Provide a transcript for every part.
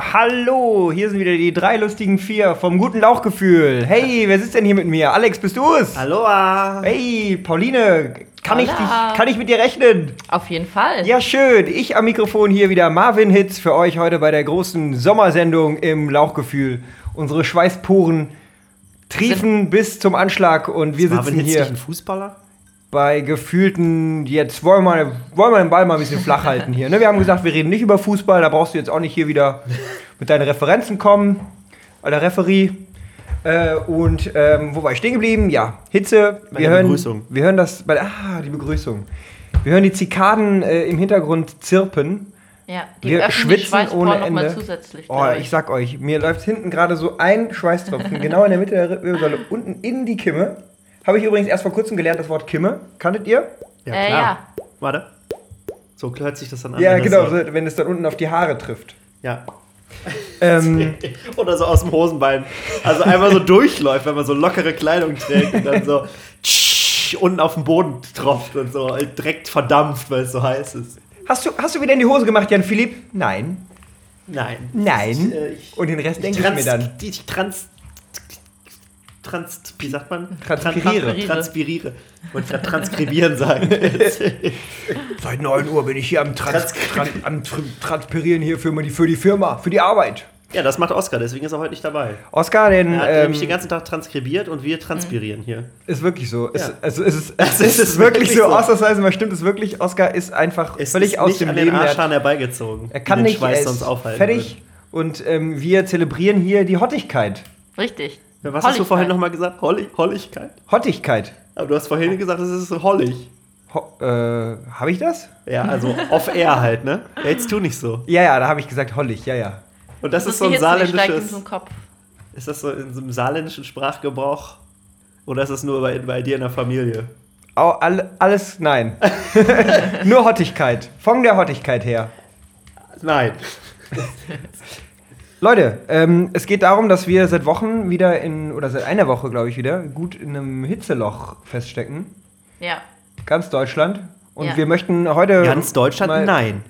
Ja, hallo, hier sind wieder die drei lustigen vier vom guten Lauchgefühl. Hey, wer sitzt denn hier mit mir? Alex, bist du es? Aloha! Hey, Pauline, kann ich, dich, kann ich mit dir rechnen? Auf jeden Fall. Ja, schön. Ich am Mikrofon hier wieder Marvin Hitz für euch heute bei der großen Sommersendung im Lauchgefühl. Unsere Schweißporen triefen bis zum Anschlag und wir Marvin sitzen Hitz hier nicht ein Fußballer? Bei gefühlten, jetzt wollen wir, wollen wir den Ball mal ein bisschen flach halten hier. Ne? Wir haben gesagt, wir reden nicht über Fußball, da brauchst du jetzt auch nicht hier wieder mit deinen Referenzen kommen, alter Referee. Äh, und ähm, wo war ich stehen geblieben? Ja, Hitze. Bei wir der hören, Begrüßung. Wir hören das bei Ah, die Begrüßung. Wir hören die Zikaden äh, im Hintergrund zirpen. Ja, die Wir schwitzen ohne noch mal Ende. zusätzlich. Oh, ich sag euch, mir läuft hinten gerade so ein Schweißtropfen genau in der Mitte der Wirbelsäule unten in die Kimme. Habe ich übrigens erst vor kurzem gelernt, das Wort Kimme. Kanntet ihr? Äh, ja. Warte. So hört sich das dann an. Ja, wenn genau, So, wenn es dann unten auf die Haare trifft. ja. Ähm, Oder so aus dem Hosenbein. Also einmal so durchläuft, wenn man so lockere Kleidung trägt und dann so tsch, unten auf den Boden tropft und so direkt verdampft, weil es so heiß ist. hast, du, hast du wieder in die Hose gemacht, Jan Philipp? Nein. Nein. Nein. Ich, äh, ich, Und den Rest denke ich mir dann. Ich trans, trans, wie sagt man? Transpiriere. Tran- Transpiriere. Gerade transkribieren sagen. Seit 9 Uhr bin ich hier am, Trans Trans- Tran am Tr Transpirieren hier für die, für die Firma, für die Arbeit. ja, das macht Oskar, deswegen ist er heute nicht dabei. Oskar, den Er hat ähm, nämlich den ganzen Tag transkribiert und wir transpirieren hier. ist wirklich so. Es, Ja. also, es ist, Es ist ist wirklich wirklich so. so. Ausnahmsweise mal stimmt es wirklich. Oskar ist einfach Es völlig ist aus nicht dem an Leben. den Er hat- herbeigezogen. Er kann nicht, Schweiß er sonst ist aufhalten fertig. Und ähm, wir zelebrieren hier die Hottigkeit. Richtig. Was hast du Holligkeit. vorhin nochmal gesagt? Hollig, Holligkeit? Hottigkeit. Aber du hast vorhin gesagt, es ist so hollig. Ho äh, habe ich das? Ja, also off-air halt, ne? Ja, jetzt tu nicht so. Ja, ja, da habe ich gesagt hollig, ja, ja. Und das, Das ist so ein in saarländisches... den Kopf. Ist das so in so einem saarländischen Sprachgebrauch? Oder ist das nur bei, bei dir in der Familie? Au, all, alles, nein. Nur Hottigkeit. Von der Hottigkeit her. Nein. Leute, ähm, es geht darum, dass wir seit Wochen wieder in, oder seit einer Woche, glaube ich, wieder, gut in einem Hitzeloch feststecken. Ja. Ganz Deutschland. Und Ja. wir möchten heute. Ganz Deutschland? mal- Nein.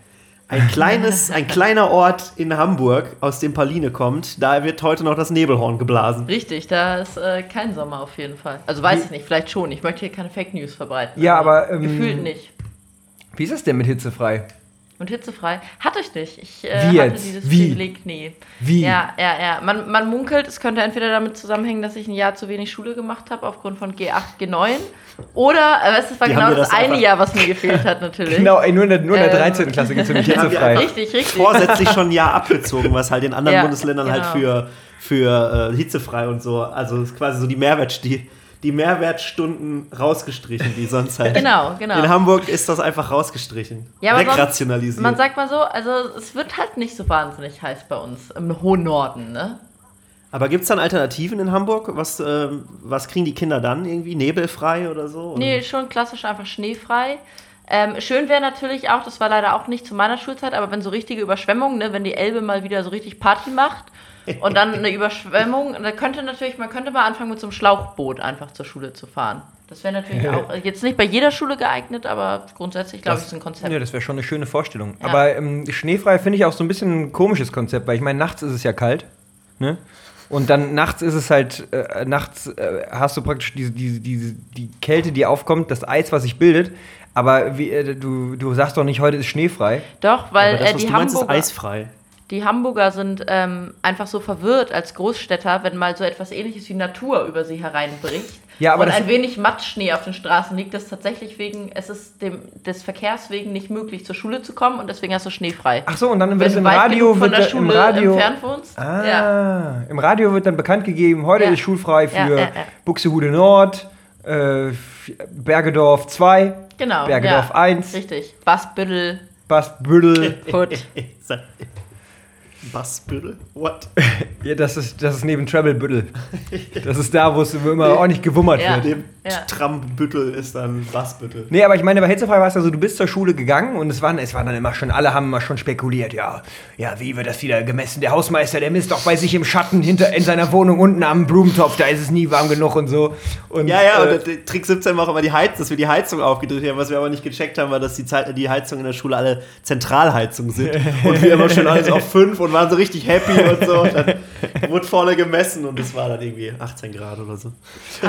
Ein kleines, ein kleiner Ort in Hamburg, aus dem Pauline kommt, da wird heute noch das Nebelhorn geblasen. Richtig, da ist äh, kein Sommer auf jeden Fall. Also weiß ich nicht, vielleicht schon. Ich möchte hier keine Fake News verbreiten. Ja, aber, ähm, gefühlt nicht. Wie ist es denn mit hitzefrei? Und hitzefrei. Hatte ich nicht. Ich äh, Wie hatte jetzt? dieses Wie? Privileg nie. Wie? Ja, ja, ja. Man, man munkelt, es könnte entweder damit zusammenhängen, dass ich ein Jahr zu wenig Schule gemacht habe aufgrund von G8, G9. Oder, äh, es war Die genau das, das eine Jahr, was mir gefehlt hat, natürlich. Genau, ey, nur in der, nur in der Ähm, 13. Klasse gibt es nämlich hitzefrei. Richtig, richtig. Vorsätzlich schon ein Jahr abgezogen, was halt in anderen Ja, Bundesländern halt genau. für, für äh, hitzefrei und so, also es ist quasi so die Mehrwert, die, die Mehrwertstunden rausgestrichen, die sonst halt. Genau, genau. In Hamburg ist das einfach rausgestrichen. Ja, aber Wegrationalisiert. Man sagt mal so, also es wird halt nicht so wahnsinnig heiß bei uns im hohen Norden, ne? aber gibt es dann Alternativen in Hamburg? Was, ähm, was kriegen die Kinder dann irgendwie? Nebelfrei oder so? Nee, schon klassisch einfach schneefrei. Ähm, schön wäre natürlich auch, das war leider auch nicht zu meiner Schulzeit, aber wenn so richtige Überschwemmungen, ne, wenn die Elbe mal wieder so richtig Party macht und dann eine Überschwemmung, da könnte natürlich, man könnte mal anfangen mit so einem Schlauchboot einfach zur Schule zu fahren. Das wäre natürlich auch jetzt nicht bei jeder Schule geeignet, aber grundsätzlich glaube ich, ist ein Konzept. Ja, das wäre schon eine schöne Vorstellung. Ja. Aber ähm, schneefrei finde ich auch so ein bisschen ein komisches Konzept, weil ich meine, nachts ist es ja kalt. Ne? Und dann nachts ist es halt, äh, nachts äh, hast du praktisch diese, diese, diese, die Kälte, die aufkommt, das Eis, was sich bildet. Aber wie, äh, du, du sagst doch nicht, heute ist schneefrei. Doch, weil Aber das, äh, was die du meinst, ist Hamburger, eisfrei. Die Hamburger sind ähm, einfach so verwirrt als Großstädter, wenn mal so etwas ähnliches wie Natur über sie hereinbricht. Ja, aber und ein wenig Matschschnee auf den Straßen liegt, das tatsächlich wegen, es ist dem, des Verkehrs wegen nicht möglich, zur Schule zu kommen und deswegen hast du schneefrei. Ach so, und dann wird im Radio wird der im Schule Radio entfernt wohnst. Ah, Ja. im Radio wird dann bekannt gegeben, heute Ja. ist schulfrei für Ja, ja, ja. Buxtehude Nord, äh, Bergedorf 2, Genau. Bergedorf ja. 1, Richtig. Basbüttel, Basbüttel. Put. Bassbüttel? What? Ja, das ist, das ist neben Travelbüttel. Das ist da, wo es immer ordentlich gewummert Ja. wird. Dem Ja. Trambüttel ist dann Bassbüttel. Nee, aber ich meine, bei Hitzefrei war es ja so, du bist zur Schule gegangen und es waren, es waren dann immer schon, alle haben immer schon spekuliert, ja, ja, wie wird das wieder gemessen? Der Hausmeister, der misst doch bei sich im Schatten hinter in seiner Wohnung unten am Blumentopf, da ist es nie warm genug und so. Und, Ja, ja, äh, und der Trick 17 war auch immer die Heizung, dass wir die Heizung aufgedreht haben. Was wir aber nicht gecheckt haben, war, dass die, Zeit, die Heizungen in der Schule alle Zentralheizung sind. Und wir immer schon alles auf 5 oder und waren so richtig happy und so. Und dann wurde vorne gemessen und es war dann irgendwie 18 Grad oder so.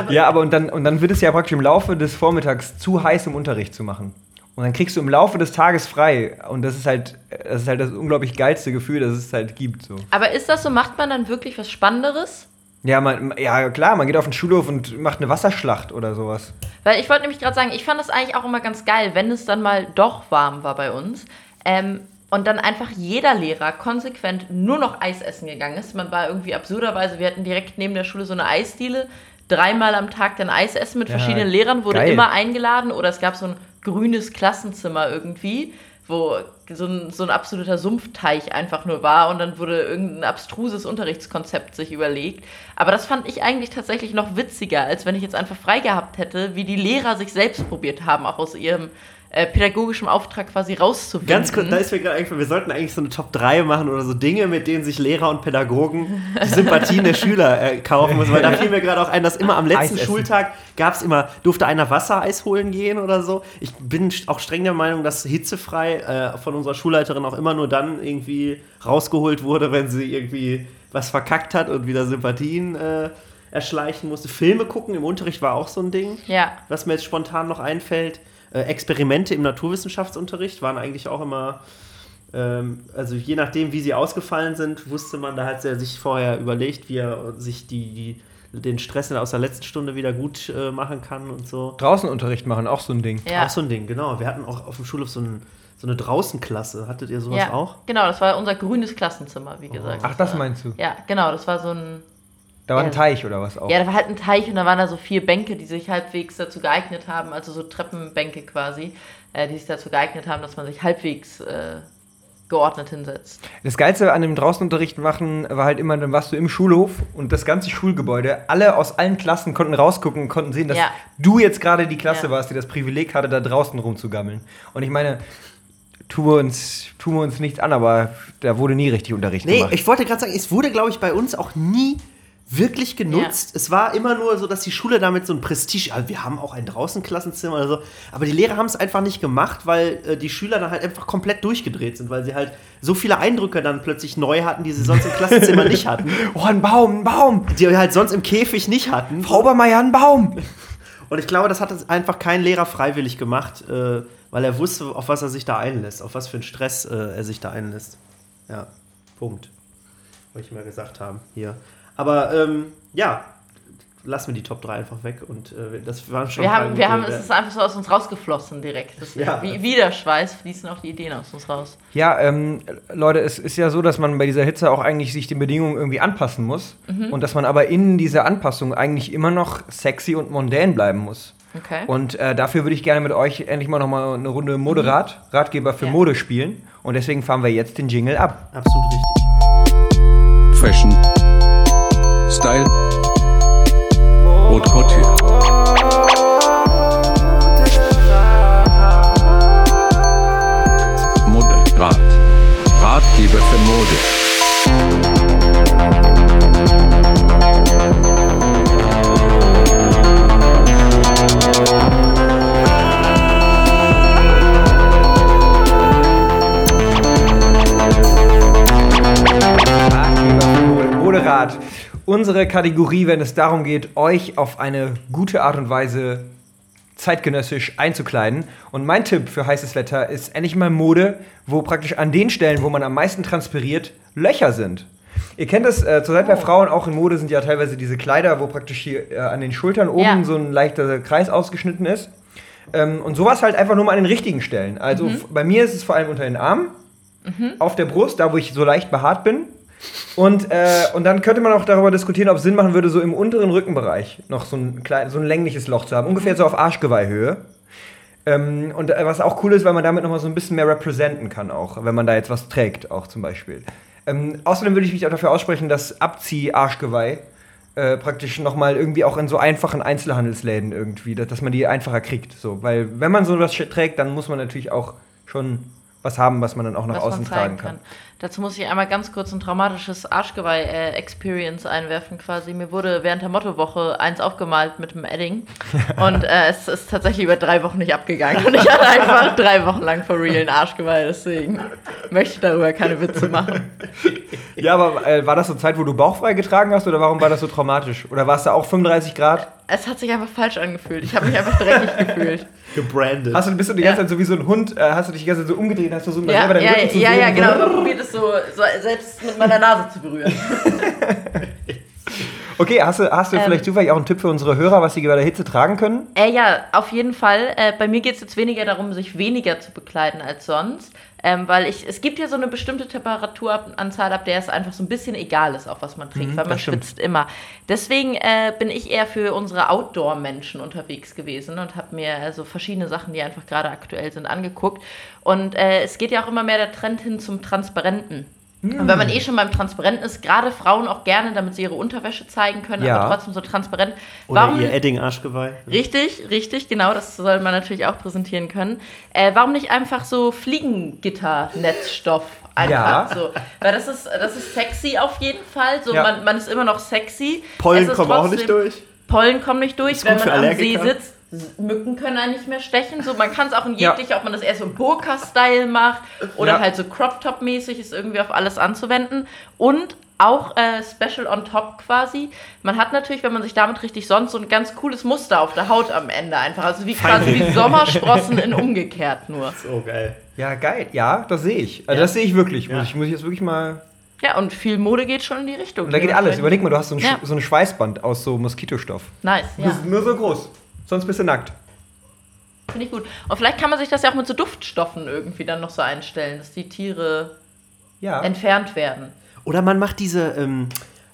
ja, aber und dann, und dann wird es ja praktisch im Laufe des Vormittags zu heiß im Unterricht zu machen. Und dann kriegst du im Laufe des Tages frei. Und das ist halt, das ist halt das unglaublich geilste Gefühl, das es halt gibt. So. Aber ist das so, macht man dann wirklich was Spannenderes? Ja, man, ja, klar, man geht auf den Schulhof und macht eine Wasserschlacht oder sowas. Weil ich wollte nämlich gerade sagen, ich fand das eigentlich auch immer ganz geil, wenn es dann mal doch warm war bei uns. Ähm, und dann einfach jeder Lehrer konsequent nur noch Eis essen gegangen ist. Man war irgendwie absurderweise, wir hatten direkt neben der Schule so eine Eisdiele. Dreimal am Tag dann Eis essen mit Ja, verschiedenen Lehrern, wurde geil. immer eingeladen. Oder es gab so ein grünes Klassenzimmer irgendwie, wo so ein, so ein absoluter Sumpfteich einfach nur war. Und dann wurde irgendein abstruses Unterrichtskonzept sich überlegt. Aber das fand ich eigentlich tatsächlich noch witziger, als wenn ich jetzt einfach frei gehabt hätte, wie die Lehrer sich selbst probiert haben, auch aus ihrem äh, pädagogischen Auftrag quasi rauszufinden. Ganz kurz, da ist mir gerade eingefallen, wir sollten eigentlich so eine Top 3 machen oder so Dinge, mit denen sich Lehrer und Pädagogen die Sympathien der Schüler äh, kaufen müssen. Weil da fiel mir gerade auch ein, dass immer am letzten. Schultag gab es immer, durfte einer Wassereis holen gehen oder so. Ich bin auch streng der Meinung, dass hitzefrei äh, von unserer Schulleiterin auch immer nur dann irgendwie rausgeholt wurde, wenn sie irgendwie was verkackt hat und wieder Sympathien äh, erschleichen musste. Filme gucken im Unterricht war auch so ein Ding Ja. was mir jetzt spontan noch einfällt, äh, Experimente im Naturwissenschaftsunterricht waren eigentlich auch immer, ähm, also je nachdem, wie sie ausgefallen sind, wusste man, da hat er sich vorher überlegt, wie er sich die, die, den Stress aus der letzten Stunde wieder gut äh, machen kann und so. Draußen Unterricht machen, auch so ein Ding. Ja. Auch so ein Ding, genau. Wir hatten auch auf dem Schulhof so, ein, so eine Draußenklasse. Hattet ihr sowas ja. auch? Genau, das war unser grünes Klassenzimmer, wie gesagt. Ach, das meinst du? Ja, genau, das war so ein. Da war Ja. ein Teich oder was auch. Ja, da war halt ein Teich und da waren da so vier Bänke, die sich halbwegs dazu geeignet haben, also so Treppenbänke quasi, äh, die sich dazu geeignet haben, dass man sich halbwegs äh, geordnet hinsetzt. Das Geilste an dem Draußenunterricht machen war halt immer, dann warst du im Schulhof und das ganze Schulgebäude, alle aus allen Klassen konnten rausgucken und konnten sehen, dass Ja. du jetzt gerade die Klasse Ja. warst, die das Privileg hatte, da draußen rumzugammeln. Und ich meine, tun wir uns, tun wir uns nichts an, aber da wurde nie richtig Unterricht Nee, gemacht. ich wollte gerade sagen, es wurde, glaube ich, bei uns auch nie wirklich genutzt. Es war immer nur so, dass die Schule damit so ein Prestige, also wir haben auch ein Draußenklassenzimmer oder so, aber die Lehrer haben es einfach nicht gemacht, weil äh, die Schüler dann halt einfach komplett durchgedreht sind, weil sie halt so viele Eindrücke dann plötzlich neu hatten, die sie sonst im Klassenzimmer nicht hatten, oh, ein Baum, ein Baum! die wir halt sonst im Käfig nicht hatten. Frau Obermeier, ein Baum! Und ich glaube, das hat einfach kein Lehrer freiwillig gemacht, äh, weil er wusste, auf was er sich da einlässt, auf was für einen Stress äh, er sich da einlässt. Ja, Punkt. Wollte ich mal gesagt haben hier. Aber ähm, ja, lassen wir die Top 3 einfach weg und äh, das waren schon. Wir haben, wir haben, es ist einfach so aus uns rausgeflossen direkt. Das Ja. Wie Widerschweiß fließen auch die Ideen aus uns raus. Ja, ähm, Leute, es ist ja so, dass man bei dieser Hitze auch eigentlich sich den Bedingungen irgendwie anpassen muss. Mhm. Und dass man aber in dieser Anpassung eigentlich immer noch sexy und mondän bleiben muss. Okay. Und äh, dafür würde ich gerne mit euch endlich mal noch mal eine Runde Moderat, Ratgeber für Ja. Mode spielen. Und deswegen fahren wir jetzt den Jingle ab. Absolut richtig. Fashion, Style, Haute Couture. Moderat. Ratgeber für Mode. Unsere Kategorie, wenn es darum geht, euch auf eine gute Art und Weise zeitgenössisch einzukleiden. Und mein Tipp für heißes Wetter ist endlich mal Mode, wo praktisch an den Stellen, wo man am meisten transpiriert, Löcher sind. Ihr kennt das, äh, zurzeit bei Frauen auch in Mode sind ja teilweise diese Kleider, wo praktisch hier äh, an den Schultern oben Ja. so ein leichter Kreis ausgeschnitten ist. Ähm, und sowas halt einfach nur mal an den richtigen Stellen. Also f- bei mir ist es vor allem unter den Armen, auf der Brust, da wo ich so leicht behaart bin. Und, äh, und dann könnte man auch darüber diskutieren, ob es Sinn machen würde, so im unteren Rückenbereich noch so ein, klein, so ein längliches Loch zu haben. Ungefähr so auf Arschgeweihhöhe. Ähm, und äh, was auch cool ist, weil man damit noch mal so ein bisschen mehr representen kann, auch, wenn man da jetzt was trägt, auch zum Beispiel. Ähm, außerdem würde ich mich auch dafür aussprechen, dass Abzieh-Arschgeweih äh, praktisch noch mal irgendwie auch in so einfachen Einzelhandelsläden irgendwie, dass, dass man die einfacher kriegt. So. Weil wenn man sowas trägt, dann muss man natürlich auch schon was haben, was man dann auch nach was außen tragen kann. Dazu muss ich einmal ganz kurz ein traumatisches Arschgeweih-Experience einwerfen quasi. Mir wurde während der Mottowoche eins aufgemalt mit einem Edding und äh, es ist tatsächlich über drei Wochen nicht abgegangen und ich hatte einfach drei Wochen lang for real ein Arschgeweih, deswegen möchte ich darüber keine Witze machen. Ja, aber äh, war das so Zeit, wo du bauchfrei getragen hast oder warum war das so traumatisch? Oder war es da auch 35 Grad? Es hat sich einfach falsch angefühlt. Ich habe mich einfach dreckig gefühlt. Gebrandet. Hast du, bist du die Ja. ganze Zeit so wie so ein Hund, äh, hast du dich die ganze Zeit so umgedreht, hast versucht, mal Ja, selber deinen ja, Rücken zu ja, sehen? ja, genau. So. Man probiert es so, so selbst mit meiner Nase zu berühren. Okay, hast du, hast du Ähm. vielleicht zufällig auch einen Tipp für unsere Hörer, was sie bei der Hitze tragen können? Äh, ja, auf jeden Fall. Äh, bei mir geht es jetzt weniger darum, sich weniger zu bekleiden als sonst. Ähm, weil ich, es gibt ja so eine bestimmte Temperaturanzahl, ab der es einfach so ein bisschen egal ist, auch was man trägt, weil man schwitzt immer. Deswegen äh, bin ich eher für unsere Outdoor-Menschen unterwegs gewesen und habe mir also verschiedene Sachen, die einfach gerade aktuell sind, angeguckt. Und äh, es geht ja auch immer mehr der Trend hin zum Transparenten. Und wenn man eh schon beim Transparenten ist, gerade Frauen auch gerne, damit sie ihre Unterwäsche zeigen können, Ja. aber trotzdem so transparent. Oder ihr Edding-Arschgeweih. Richtig, richtig, genau, das soll man natürlich auch präsentieren können. Äh, warum nicht einfach so Fliegengitter-Netzstoff einfach Ja. so? Weil das ist, das ist sexy auf jeden Fall. So, Ja. man, man ist immer noch sexy. Pollen kommen auch trotzdem- nicht durch. Pollen kommen nicht durch, wenn man am See sitzt. Mücken können einen nicht mehr stechen. So, man kann es auch in Ja. jeglicher, ob man das eher so im Burka-Style macht oder Ja. halt so Crop-Top-mäßig, ist irgendwie auf alles anzuwenden. Und auch äh, Special on top quasi. Man hat natürlich, wenn man sich damit richtig sonst, so ein ganz cooles Muster auf der Haut am Ende einfach. Also wie quasi wie Sommersprossen in umgekehrt nur. So geil. Ja, geil. Ja, das sehe ich. Also Ja. das sehe ich wirklich. Ja. Muss, ich, muss ich jetzt wirklich mal. Ja, und viel Mode geht schon in die Richtung. Und da geht alles. Überleg mal, du hast so ein, Ja. Sch- so ein Schweißband aus so Moskitostoff. Nice, Das ja. ist nur so groß. Sonst bist du nackt. Finde ich gut. Und vielleicht kann man sich das ja auch mit so Duftstoffen irgendwie dann noch so einstellen, dass die Tiere Ja. entfernt werden. Oder man macht diese, ähm,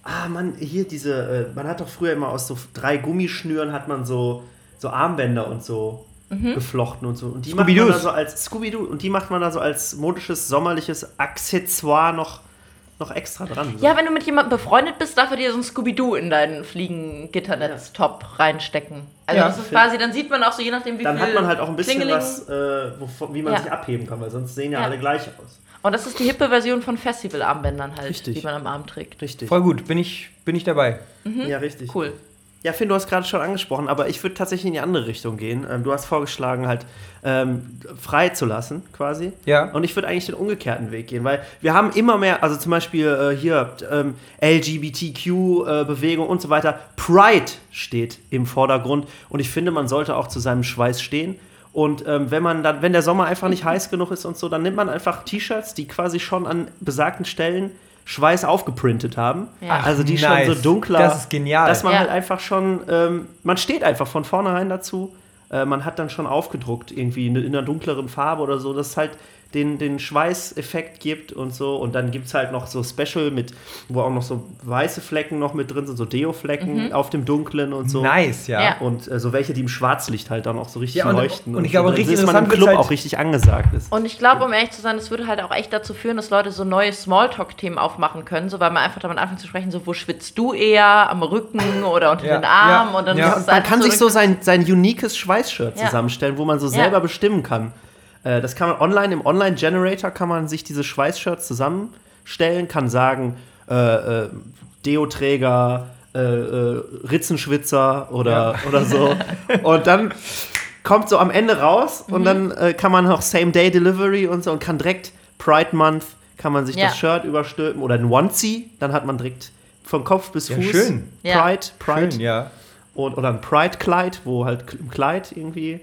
ah man, hier diese, äh, man hat doch früher immer aus so drei Gummischnüren hat man so, so Armbänder und so Mhm. geflochten und so. Und die macht man da so als Scooby-Doo und die macht man da so als modisches, sommerliches Accessoire noch, noch extra dran. So. Ja, wenn du mit jemandem befreundet bist, darf er dir so ein Scooby-Doo in deinen Fliegengitternetz-Top reinstecken. Also Ja, das ist quasi, dann sieht man auch so, je nachdem wie Dann viel hat man halt auch ein bisschen Klingeling- was, äh, wovon, wie man Ja. sich abheben kann, weil sonst sehen ja, Ja. alle gleich aus. Und das ist die hippe Version von Festivalarmbändern halt, Richtig. die man am Arm trägt. Richtig. Voll gut. Bin ich, bin ich dabei. Ja, richtig. Cool. Ja, Finn, du hast gerade schon angesprochen, aber ich würde tatsächlich in die andere Richtung gehen. Ähm, du hast vorgeschlagen, halt ähm, frei zu lassen, quasi. Ja. Und ich würde eigentlich den umgekehrten Weg gehen, weil wir haben immer mehr, also zum Beispiel äh, hier ähm, LGBTQ-Bewegung und so weiter. Pride steht im Vordergrund und ich finde, man sollte auch zu seinem Schweiß stehen. Und ähm, wenn man dann, wenn der Sommer einfach nicht heiß genug ist und so, dann nimmt man einfach T-Shirts, die quasi schon an besagten Stellen Schweiß aufgeprintet haben. Ja. Also die Ach, schon nice. so dunkler. Das ist genial. Dass man Ja. halt einfach schon, ähm, man steht einfach von vornherein dazu. Äh, man hat dann schon aufgedruckt, irgendwie in, in einer dunkleren Farbe oder so, dass es halt den, den Schweißeffekt gibt und so. Und dann gibt es halt noch so Special mit, wo auch noch so weiße Flecken noch mit drin sind, so Deo-Flecken auf dem Dunklen und so. Nice, ja. Ja. Und äh, so welche, die im Schwarzlicht halt dann auch so richtig Ja, und- leuchten. und ich glaube, so. richtig ist man im Club halt- auch richtig angesagt ist. Und ich glaube, um ehrlich zu sein, es würde halt auch echt dazu führen, dass Leute so neue Smalltalk-Themen aufmachen können, so weil man einfach damit anfängt zu sprechen, so wo schwitzt du eher, am Rücken oder unter Ja, den Armen ja, und dann ja. ist es Man einfach kann sich so sein, sein uniques Schweißshirt Ja. zusammenstellen, wo man so Ja. selber bestimmen kann. Äh, das kann man online, im Online-Generator kann man sich diese Schweißshirts zusammenstellen, kann sagen, äh, äh, Deo-Träger, äh, äh, Ritzenschwitzer oder, oder so. Und dann kommt so am Ende raus Mhm. und dann äh, kann man noch Same-Day-Delivery und so und kann direkt Pride Month, kann man sich Ja. das Shirt überstülpen oder ein Onesie, dann hat man direkt von Kopf bis Ja, Fuß schön. Ja. Pride, Pride Schön, ja. und, oder ein Pride-Kleid, wo halt im Kleid irgendwie.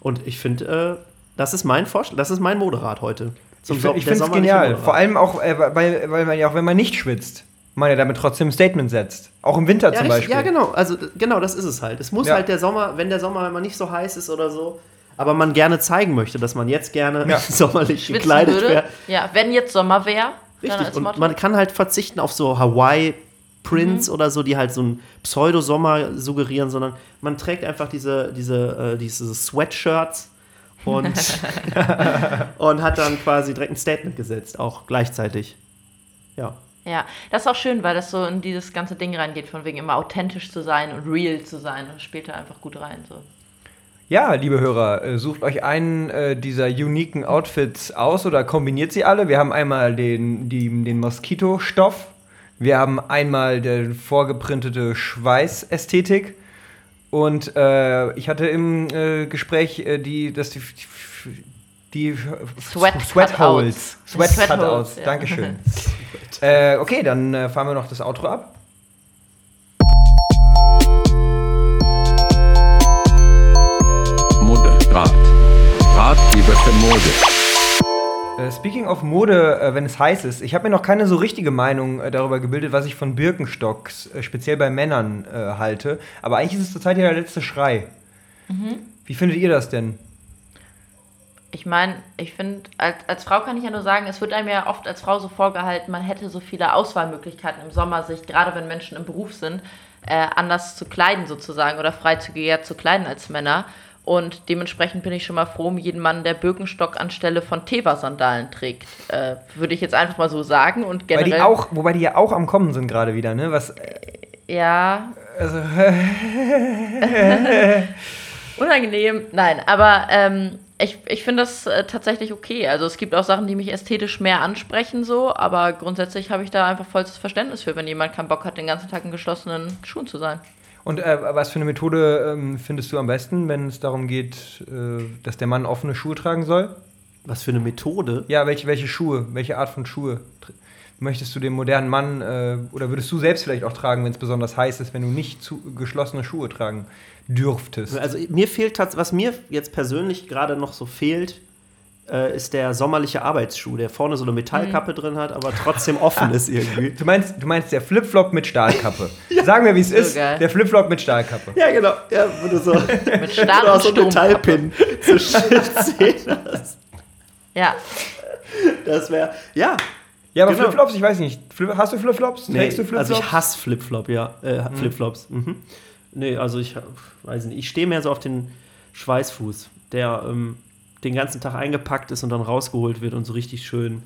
Und ich finde, äh, das ist mein Vorschlag, das ist mein Moderat heute. Zum Ich, So- finde es genial. Vor allem auch, äh, weil, weil man ja auch, wenn man nicht schwitzt, man ja damit trotzdem ein Statement setzt. Auch im Winter ja, zum richtig, Beispiel. ja, genau. Also genau, das ist es halt. Es muss Ja. halt der Sommer, wenn der Sommer immer nicht so heiß ist oder so, aber man gerne zeigen möchte, dass man jetzt gerne Ja. sommerlich schwitzen gekleidet wäre. Ja, wenn jetzt Sommer wäre, Richtig. Und Motto. man kann halt verzichten auf so Hawaii-Prints oder so, die halt so einen Pseudo-Sommer suggerieren, sondern man trägt einfach diese, diese, äh, diese Sweatshirts und, und hat dann quasi direkt ein Statement gesetzt, auch gleichzeitig. Ja. Ja, das ist auch schön, weil das so in dieses ganze Ding reingeht, von wegen immer authentisch zu sein und real zu sein. Das spielt da einfach gut rein. So. Ja, liebe Hörer, äh, sucht euch einen äh, dieser uniken Outfits aus oder kombiniert sie alle. Wir haben einmal den, die, den Moskitostoff, wir haben einmal die vorgeprintete Schweißästhetik und äh, ich hatte im äh, Gespräch äh, die, dass die, die Sweat Sweat. Holes. Sweat, Sweat Cutouts, Holes, ja. Dankeschön. äh, okay, dann äh, fahren wir noch das Outro ab. Moderat. Ratgeber für Mode. Äh, Speaking of Mode, äh, wenn es heiß ist, ich habe mir noch keine so richtige Meinung äh, darüber gebildet, was ich von Birkenstocks, speziell bei Männern, äh, halte. Aber eigentlich ist es zurzeit ja der letzte Schrei. Wie findet ihr das denn? Ich meine, ich finde, als, als Frau kann ich ja nur sagen, es wird einem ja oft als Frau so vorgehalten, man hätte so viele Auswahlmöglichkeiten im Sommer, sich, gerade wenn Menschen im Beruf sind, äh, anders zu kleiden sozusagen oder freizügiger zu kleiden als Männer. Und dementsprechend bin ich schon mal froh um jeden Mann, der Birkenstock anstelle von Teva-Sandalen trägt. Äh, Würde ich jetzt einfach mal so sagen. Und Weil generell. die auch, wobei die ja auch am Kommen sind gerade wieder, ne? Was, Ja, also, Unangenehm, nein, aber ähm, ich, ich finde das äh, tatsächlich okay. Also es gibt auch Sachen, die mich ästhetisch mehr ansprechen, so, aber grundsätzlich habe ich da einfach vollstes Verständnis für, wenn jemand keinen Bock hat, den ganzen Tag in geschlossenen Schuhen zu sein. Und äh, was für eine Methode ähm, findest du am besten, wenn es darum geht, äh, dass der Mann offene Schuhe tragen soll? Was für eine Methode? Ja, welche, welche Schuhe, welche Art von Schuhe möchtest du dem modernen Mann äh, oder würdest du selbst vielleicht auch tragen, wenn es besonders heiß ist, wenn du nicht zu, geschlossene Schuhe tragen dürftest? Also mir fehlt tatsächlich, was mir jetzt persönlich gerade noch so fehlt, äh, ist der sommerliche Arbeitsschuh, der vorne so eine Metallkappe drin hat, aber trotzdem offen ist irgendwie. Du meinst, du meinst der Flipflop mit Stahlkappe. Sagen wir, wie es ist. geil. Der Flipflop mit Stahlkappe. Ja, genau. Ja, wo du so, Mit Stahl und so. Metallpin den Zähnen hast. Ja, Das wäre, ja. Ja, aber Genau. Flipflops, ich weiß nicht. Flip, hast du Flipflops? Trägst du Flipflops? also ich hasse Flipflop, ja. Äh, Flipflops. Mhm. Nee, also ich weiß nicht. Ich stehe mehr so auf den Schweißfuß, der ähm, den ganzen Tag eingepackt ist und dann rausgeholt wird und so richtig schön,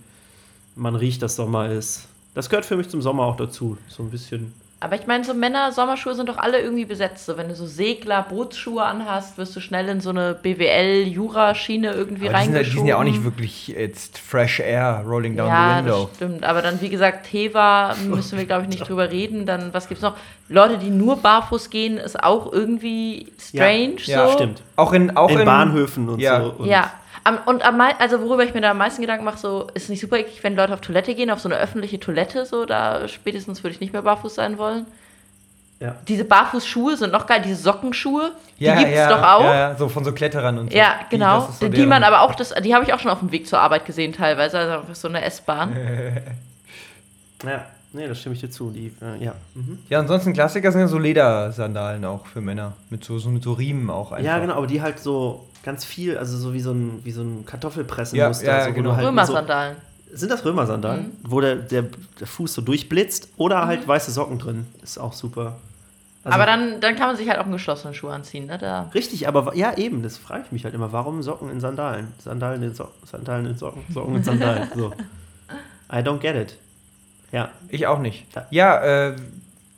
man riecht, dass Sommer ist. Das gehört für mich zum Sommer auch dazu. So ein bisschen. Aber ich meine, so Männer, Sommerschuhe sind doch alle irgendwie besetzt. So, wenn du so Segler, Bootsschuhe anhast, wirst du schnell in so eine BWL-Jura-Schiene irgendwie aber die, sind, ja- die reingeschoben. sind ja auch nicht wirklich jetzt Fresh Air rolling down ja, the window. das stimmt. Aber dann, wie gesagt, Teva müssen wir, glaube ich, nicht drüber reden. Dann, was gibt's noch? Leute, die nur barfuß gehen, ist auch irgendwie strange. Ja, so. stimmt. Auch in, auch in, in Bahnhöfen und ja. so. Und Ja. Am, und am, also worüber ich mir da am meisten Gedanken mache, so ist nicht super eklig, wenn Leute auf Toilette gehen, auf so eine öffentliche Toilette, so da spätestens würde ich nicht mehr barfuß sein wollen. Ja. Diese Barfußschuhe sind noch geil, diese Sockenschuhe, ja, die gibt's ja, doch auch. Ja, Ja, ja, so von so Kletterern und so. Die- genau. ist so Die, man aber auch, das, die habe ich auch schon auf dem Weg zur Arbeit gesehen teilweise, also einfach so eine S-Bahn. ja. Nee, das stimme ich dir zu. Die, äh, ja. Mhm. Ja, ansonsten Klassiker sind ja so Ledersandalen auch für Männer. Mit so, so, mit so Riemen auch einfach. ja, genau, aber die halt so ganz viel, also so wie so ein, wie so ein Kartoffelpressenmuster. Ja, ja, so, genau. halt so, Römersandalen. Sind das Römersandalen? Mhm. Wo der, der, der Fuß so durchblitzt oder halt weiße Socken drin. Ist auch super. Also- aber dann, dann kann man sich halt auch einen geschlossenen Schuh anziehen, ne? Da. Richtig, aber ja, eben, das frage ich mich halt immer. Warum Socken in Sandalen? Sandalen in Socken, Sandalen in Socken, Socken in Sandalen. So. I don't get it. Ja. Ich auch nicht. Ja. Ja, äh,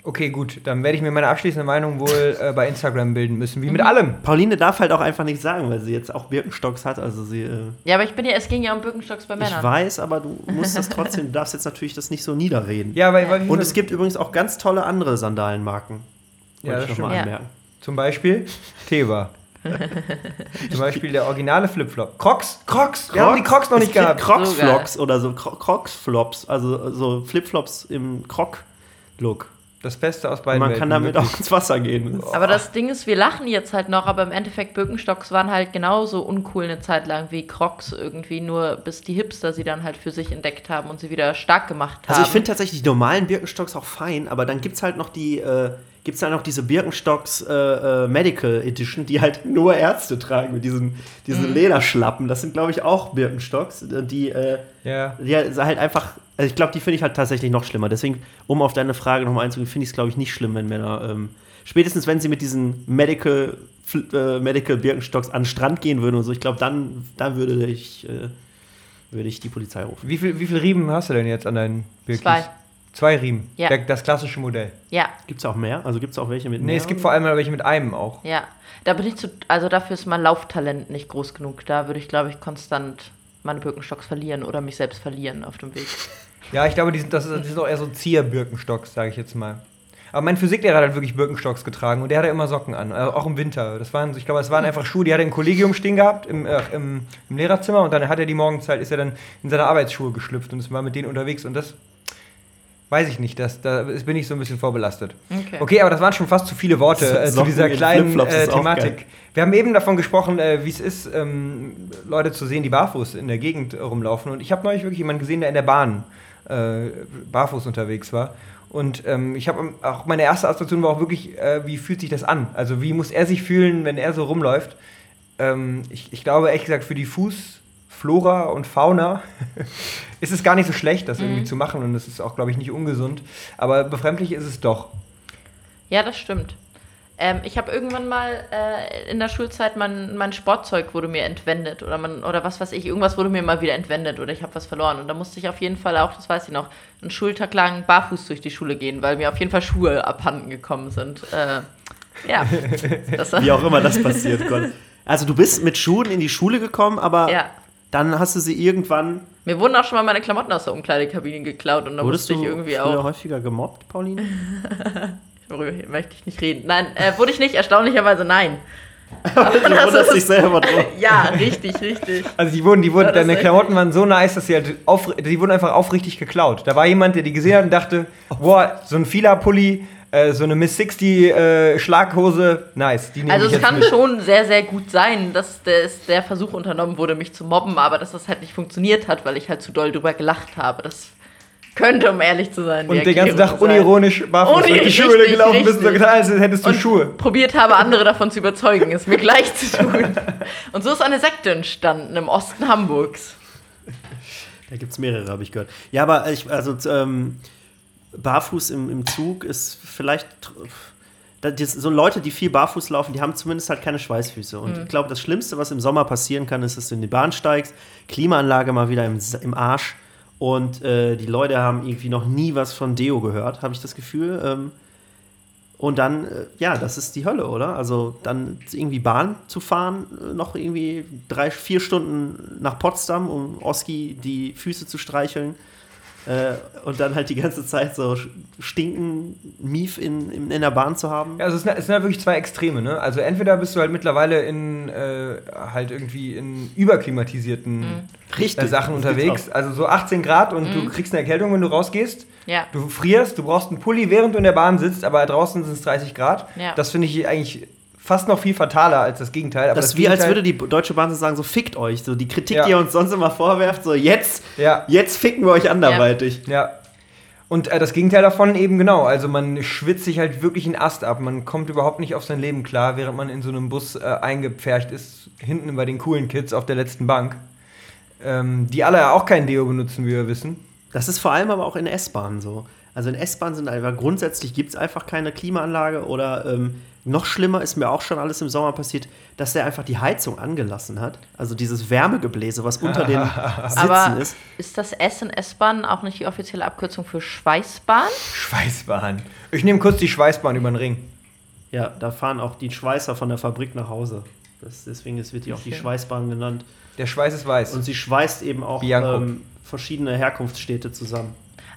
okay, gut. Dann werde ich mir meine abschließende Meinung wohl äh, bei Instagram bilden müssen. Wie mit allem. Pauline darf halt auch einfach nichts sagen, weil sie jetzt auch Birkenstocks hat. Also sie. Äh, Ja, aber ich bin ja, es ging ja um Birkenstocks bei ich Männern. weiß, aber du musst das trotzdem, du darfst jetzt natürlich das nicht so niederreden. Ja, weil, weil Und es gibt übrigens auch ganz tolle andere Sandalenmarken. Ja, Wollte das ich noch mal stimmt. anmerken. zum Beispiel Teva. Zum Beispiel der originale Flipflop. Crocs, Crocs. Wir haben die Crocs noch nicht gehabt. Crocs-Flops oder so Cro- Crocs-Flops, also so Flipflops im Croc-Look. Das Beste aus beiden Man Welten, kann damit wirklich. auch ins Wasser gehen. Aber das Ding ist, wir lachen jetzt halt noch, aber im Endeffekt Birkenstocks waren halt genauso uncool eine Zeit lang wie Crocs irgendwie, nur bis die Hipster sie dann halt für sich entdeckt haben und sie wieder stark gemacht haben. Also ich finde tatsächlich die normalen Birkenstocks auch fein, aber dann gibt es halt noch die, äh, gibt's dann noch diese Birkenstocks äh, äh, Medical Edition, die halt nur Ärzte tragen mit diesen, diesen Lederschlappen. Das sind, glaube ich, auch Birkenstocks, äh, die, äh, Ja. die halt einfach, also ich glaube, die finde ich halt tatsächlich noch schlimmer. Deswegen, um auf deine Frage nochmal einzugehen, finde ich es, glaube ich, nicht schlimm, wenn Männer, ähm, spätestens wenn sie mit diesen Medical, äh, Medical Birkenstocks an den Strand gehen würden und so, ich glaube, dann, dann würde ich, äh, würde ich die Polizei rufen. Wie viel, wie viel Riemen hast du denn jetzt an deinen Birkis? Zwei. Zwei Riemen. Ja. Der, das klassische Modell. Ja, Gibt es auch mehr? Also gibt es auch welche mit mehr? Nee, es gibt vor allem welche mit einem auch. ja. Da bin ich zu, also dafür ist mein Lauftalent nicht groß genug. Da würde ich, glaube ich, konstant meine Birkenstocks verlieren oder mich selbst verlieren auf dem Weg. Ja, ich glaube, die sind, das, ist, die sind auch eher so Zier-Birkenstocks, sage ich jetzt mal. Aber mein Physiklehrer hat halt wirklich Birkenstocks getragen und der hatte immer Socken an, also auch im Winter. Das waren, ich glaube, es waren einfach Schuhe, die hat er im Kollegium stehen gehabt, im, äh, im, im Lehrerzimmer und dann hat er die morgens halt, ist er dann in seine Arbeitsschuhe geschlüpft und ist mal mit denen unterwegs und das weiß ich nicht, das, da bin ich so ein bisschen vorbelastet. Okay. Okay, aber das waren schon fast zu viele Worte äh, zu dieser in kleinen äh. Thematik. Wir haben eben davon gesprochen, äh, wie es ist, ähm, Leute zu sehen, die barfuß in der Gegend rumlaufen. Und ich habe neulich wirklich jemanden gesehen, der in der Bahn äh, barfuß unterwegs war. Und ähm, ich habe auch meine erste Assoziation war auch wirklich, äh, wie fühlt sich das an? Also wie muss er sich fühlen, wenn er so rumläuft? Ähm, ich, ich glaube ehrlich gesagt für die Fußflora und Fauna ist es gar nicht so schlecht, das irgendwie zu machen und es ist auch glaube ich nicht ungesund. Aber befremdlich ist es doch. Ja, das stimmt. Ähm, ich habe irgendwann mal äh, in der Schulzeit mein, mein Sportzeug wurde mir entwendet oder man oder was weiß ich, irgendwas wurde mir mal wieder entwendet oder ich habe was verloren und da musste ich auf jeden Fall auch, das weiß ich noch, einen Schultag lang barfuß durch die Schule gehen, weil mir auf jeden Fall Schuhe abhanden gekommen sind. Äh, ja, Wie auch immer das passiert, Gott. Also du bist mit Schuhen in die Schule gekommen, aber ja. Dann hast du sie irgendwann. Mir wurden auch schon mal meine Klamotten aus der Umkleidekabine geklaut und da Wurdest musste du ich irgendwie auch. häufiger gemobbt, Pauline? Darüber möchte ich nicht reden. Nein, äh, wurde ich nicht, erstaunlicherweise nein. du wunderst dich selber drum. Ja, richtig, richtig. Also die wurden, die wurden, Ja, deine Klamotten waren so nice, dass sie halt auf, die wurden einfach aufrichtig geklaut. Da war jemand, der die gesehen hat und dachte, boah, so ein Fila-Pulli, äh, so eine Miss 60 äh, Schlaghose, nice. Also ich es jetzt kann mit. schon sehr, sehr gut sein, dass der, der Versuch unternommen wurde, mich zu mobben, aber dass das halt nicht funktioniert hat, weil ich halt zu doll drüber gelacht habe. Das könnte, um ehrlich zu sein, Und den ganzen Tag unironisch barfuß Uni- durch die richtig, Schule gelaufen bist und so richtig. getan, als hättest du Und Schuhe. probiert habe, andere davon zu überzeugen, es mir gleich zu tun. Und so ist eine Sekte entstanden im Osten Hamburgs. Da gibt es mehrere, habe ich gehört. Ja, aber ich, also ähm, barfuß im, im Zug ist vielleicht. das- So Leute, die viel barfuß laufen, die haben zumindest halt keine Schweißfüße. Und ich glaube, das Schlimmste, was im Sommer passieren kann, ist, dass du in die Bahn steigst, Klimaanlage mal wieder im, im Arsch und äh, die Leute haben irgendwie noch nie was von Deo gehört, habe ich das Gefühl. Ähm, und dann, äh, ja, das ist die Hölle, oder? Also dann irgendwie Bahn zu fahren, äh, noch irgendwie drei, vier Stunden nach Potsdam, um Oski die Füße zu streicheln. Äh, und dann halt die ganze Zeit so stinken, Mief in, in, in der Bahn zu haben. Ja, also es sind, es sind halt wirklich zwei Extreme, ne? Also entweder bist du halt mittlerweile in äh, halt irgendwie in überklimatisierten Richtig. äh, Sachen Das gibt's unterwegs. Also so 18 Grad und du kriegst eine Erkältung, wenn du rausgehst. Ja. Du frierst, du brauchst einen Pulli, während du in der Bahn sitzt, aber draußen sind es 30 Grad. Ja. Das finde ich eigentlich fast noch viel fataler als das Gegenteil. Aber Das ist wie als Gegenteil- würde die Deutsche Bahn so sagen, so fickt euch. So die Kritik, Ja. die ihr uns sonst immer vorwerft, so jetzt, Ja. jetzt ficken wir euch anderweitig. Ja. Und äh, das Gegenteil davon eben genau. Also man schwitzt sich halt wirklich einen Ast ab. Man kommt überhaupt nicht auf sein Leben klar, während man in so einem Bus äh, eingepfercht ist, hinten bei den coolen Kids auf der letzten Bank. Ähm, die alle auch kein Deo benutzen, wie wir wissen. Das ist vor allem aber auch in S-Bahnen so. Also in S-Bahnen sind einfach grundsätzlich gibt es einfach keine Klimaanlage oder ähm, noch schlimmer ist mir auch schon alles im Sommer passiert, dass der einfach die Heizung angelassen hat. Also dieses Wärmegebläse, was unter den Sitzen Aber ist. ist das S in S-Bahn auch nicht die offizielle Abkürzung für Schweißbahn? Schweißbahn. Ich nehme kurz die Schweißbahn über den Ring. Ja, da fahren auch die Schweißer von der Fabrik nach Hause. Das, deswegen ist, wird die auch die. Schweißbahn genannt. Der Schweiß ist weiß. Und sie schweißt eben auch ähm, verschiedene Herkunftsstädte zusammen.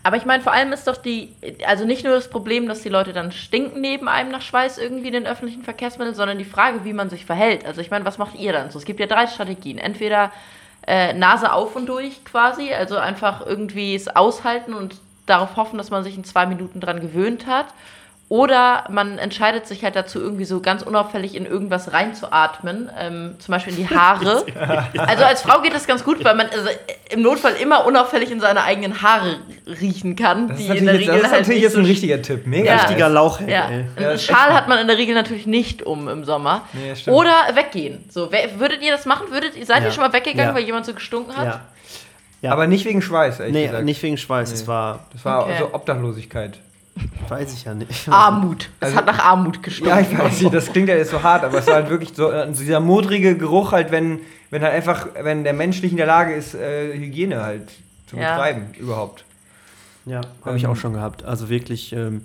Aber ich meine, vor allem ist doch die, also nicht nur das Problem, dass die Leute dann stinken neben einem nach Schweiß irgendwie in den öffentlichen Verkehrsmitteln, sondern die Frage, wie man sich verhält. Also ich meine, was macht ihr dann so? Es gibt ja drei Strategien. Entweder äh, Nase auf und durch quasi, also einfach irgendwie es aushalten und darauf hoffen, dass man sich in zwei Minuten dran gewöhnt hat. Oder man entscheidet sich halt dazu, irgendwie so ganz unauffällig in irgendwas reinzuatmen, ähm, zum Beispiel in die Haare. Also als Frau geht das ganz gut, weil man also im Notfall immer unauffällig in seine eigenen Haare riechen kann, das ist die in der natürlich, jetzt, Regel das ist halt natürlich jetzt so ein richtiger Tipp. Mega. Ja. Richtiger Lauchhack, ja, einen Schal hat man in der Regel natürlich nicht um im Sommer. Nee. Oder weggehen. So, wer, würdet ihr das machen? Würdet, ihr- seid Ja. ihr schon mal weggegangen, Ja. weil jemand so gestunken hat? Ja. Ja. Aber nicht wegen Schweiß, ehrlich Nee, gesagt. nicht wegen Schweiß, es war, Das war Okay. so Obdachlosigkeit. Weiß ich ja nicht. Armut. Es Also- hat nach Armut gestunken. Ja, ich weiß nicht, das klingt ja jetzt so hart, aber es war halt wirklich so äh, dieser modrige Geruch halt, wenn, wenn halt einfach, wenn der Mensch nicht in der Lage ist, äh, Hygiene halt zu Ja. betreiben überhaupt. Ja, habe ich Ähm, auch schon gehabt. Also wirklich, ähm,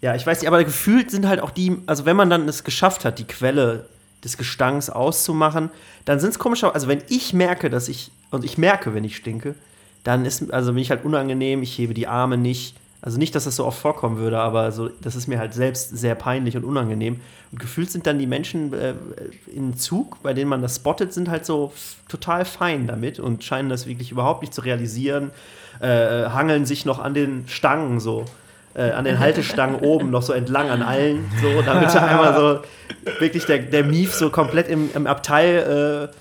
ja, ich weiß nicht, aber gefühlt sind halt auch die, also wenn man dann es geschafft hat, die Quelle des Gestanks auszumachen, dann sind es komischer, also wenn ich merke, dass ich, und ich merke, wenn ich stinke, dann ist, also bin ich halt unangenehm, ich hebe die Arme nicht. Also nicht, dass das so oft vorkommen würde, aber so, das ist mir halt selbst sehr peinlich und unangenehm. Und gefühlt sind dann die Menschen äh, im Zug, bei denen man das spottet, sind halt so total fein damit und scheinen das wirklich überhaupt nicht zu realisieren. Äh, hangeln sich noch an den Stangen so, äh, an den Haltestangen oben noch so entlang an allen, so, damit da einmal so wirklich der, der Mief so komplett im, im Abteil äh,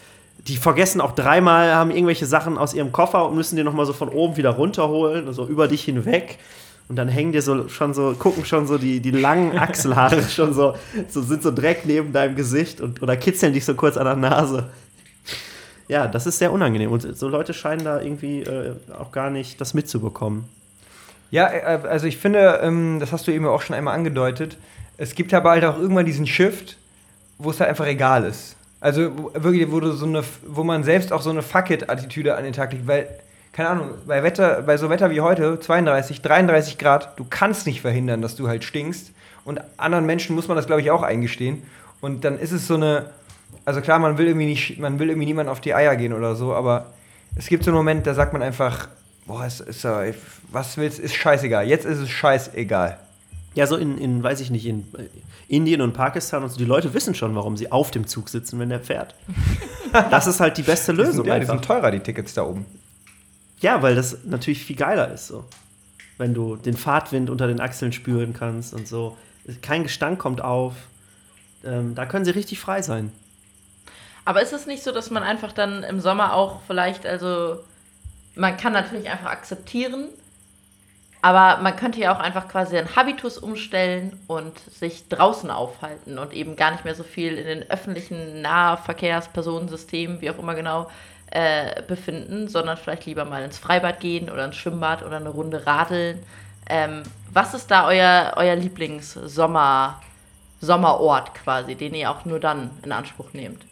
die vergessen auch dreimal, haben irgendwelche Sachen aus ihrem Koffer und müssen die nochmal so von oben wieder runterholen, also über dich hinweg. Und dann hängen dir so schon so, gucken schon so die, die langen Achselhaare schon so, so, sind so direkt neben deinem Gesicht und, oder kitzeln dich so kurz an der Nase. Ja, das ist sehr unangenehm. Und so Leute scheinen da irgendwie äh, auch gar nicht das mitzubekommen. Ja, äh, also ich finde, ähm, das hast du eben auch schon einmal angedeutet, es gibt aber halt auch irgendwann diesen Shift, wo es halt einfach egal ist. Also wirklich, wo, du so eine, wo man selbst auch so eine Fuck-it-Attitüde an den Tag legt, weil, keine Ahnung, bei, Wetter, bei so Wetter wie heute, 32, 33 Grad, du kannst nicht verhindern, dass du halt stinkst. Und anderen Menschen muss man das, glaube ich, auch eingestehen. Und dann ist es so eine, also klar, man will irgendwie nicht, man will irgendwie niemand auf die Eier gehen oder so, aber es gibt so einen Moment, da sagt man einfach, boah, es ist, äh, was willst, ist scheißegal. Jetzt ist es scheißegal. Ja, so in, in weiß ich nicht, in äh, Indien und Pakistan und so, die Leute wissen schon, warum sie auf dem Zug sitzen, wenn der fährt. Das ist halt die beste Die Lösung. sind, ja, die sind teurer, die Tickets da oben. Ja, weil das natürlich viel geiler ist so. Wenn du den Fahrtwind unter den Achseln spüren kannst und so. Kein Gestank kommt auf. Ähm, da können sie richtig frei sein. Aber ist es nicht so, dass man einfach dann im Sommer auch vielleicht, also man kann natürlich einfach akzeptieren, aber man könnte ja auch einfach quasi den Habitus umstellen und sich draußen aufhalten und eben gar nicht mehr so viel in den öffentlichen Nahverkehrspersonensystemen, wie auch immer genau, äh, befinden, sondern vielleicht lieber mal ins Freibad gehen oder ins Schwimmbad oder eine Runde radeln. Ähm, was ist da euer, euer Lieblings-Sommer- Sommerort quasi, den ihr auch nur dann in Anspruch nehmt?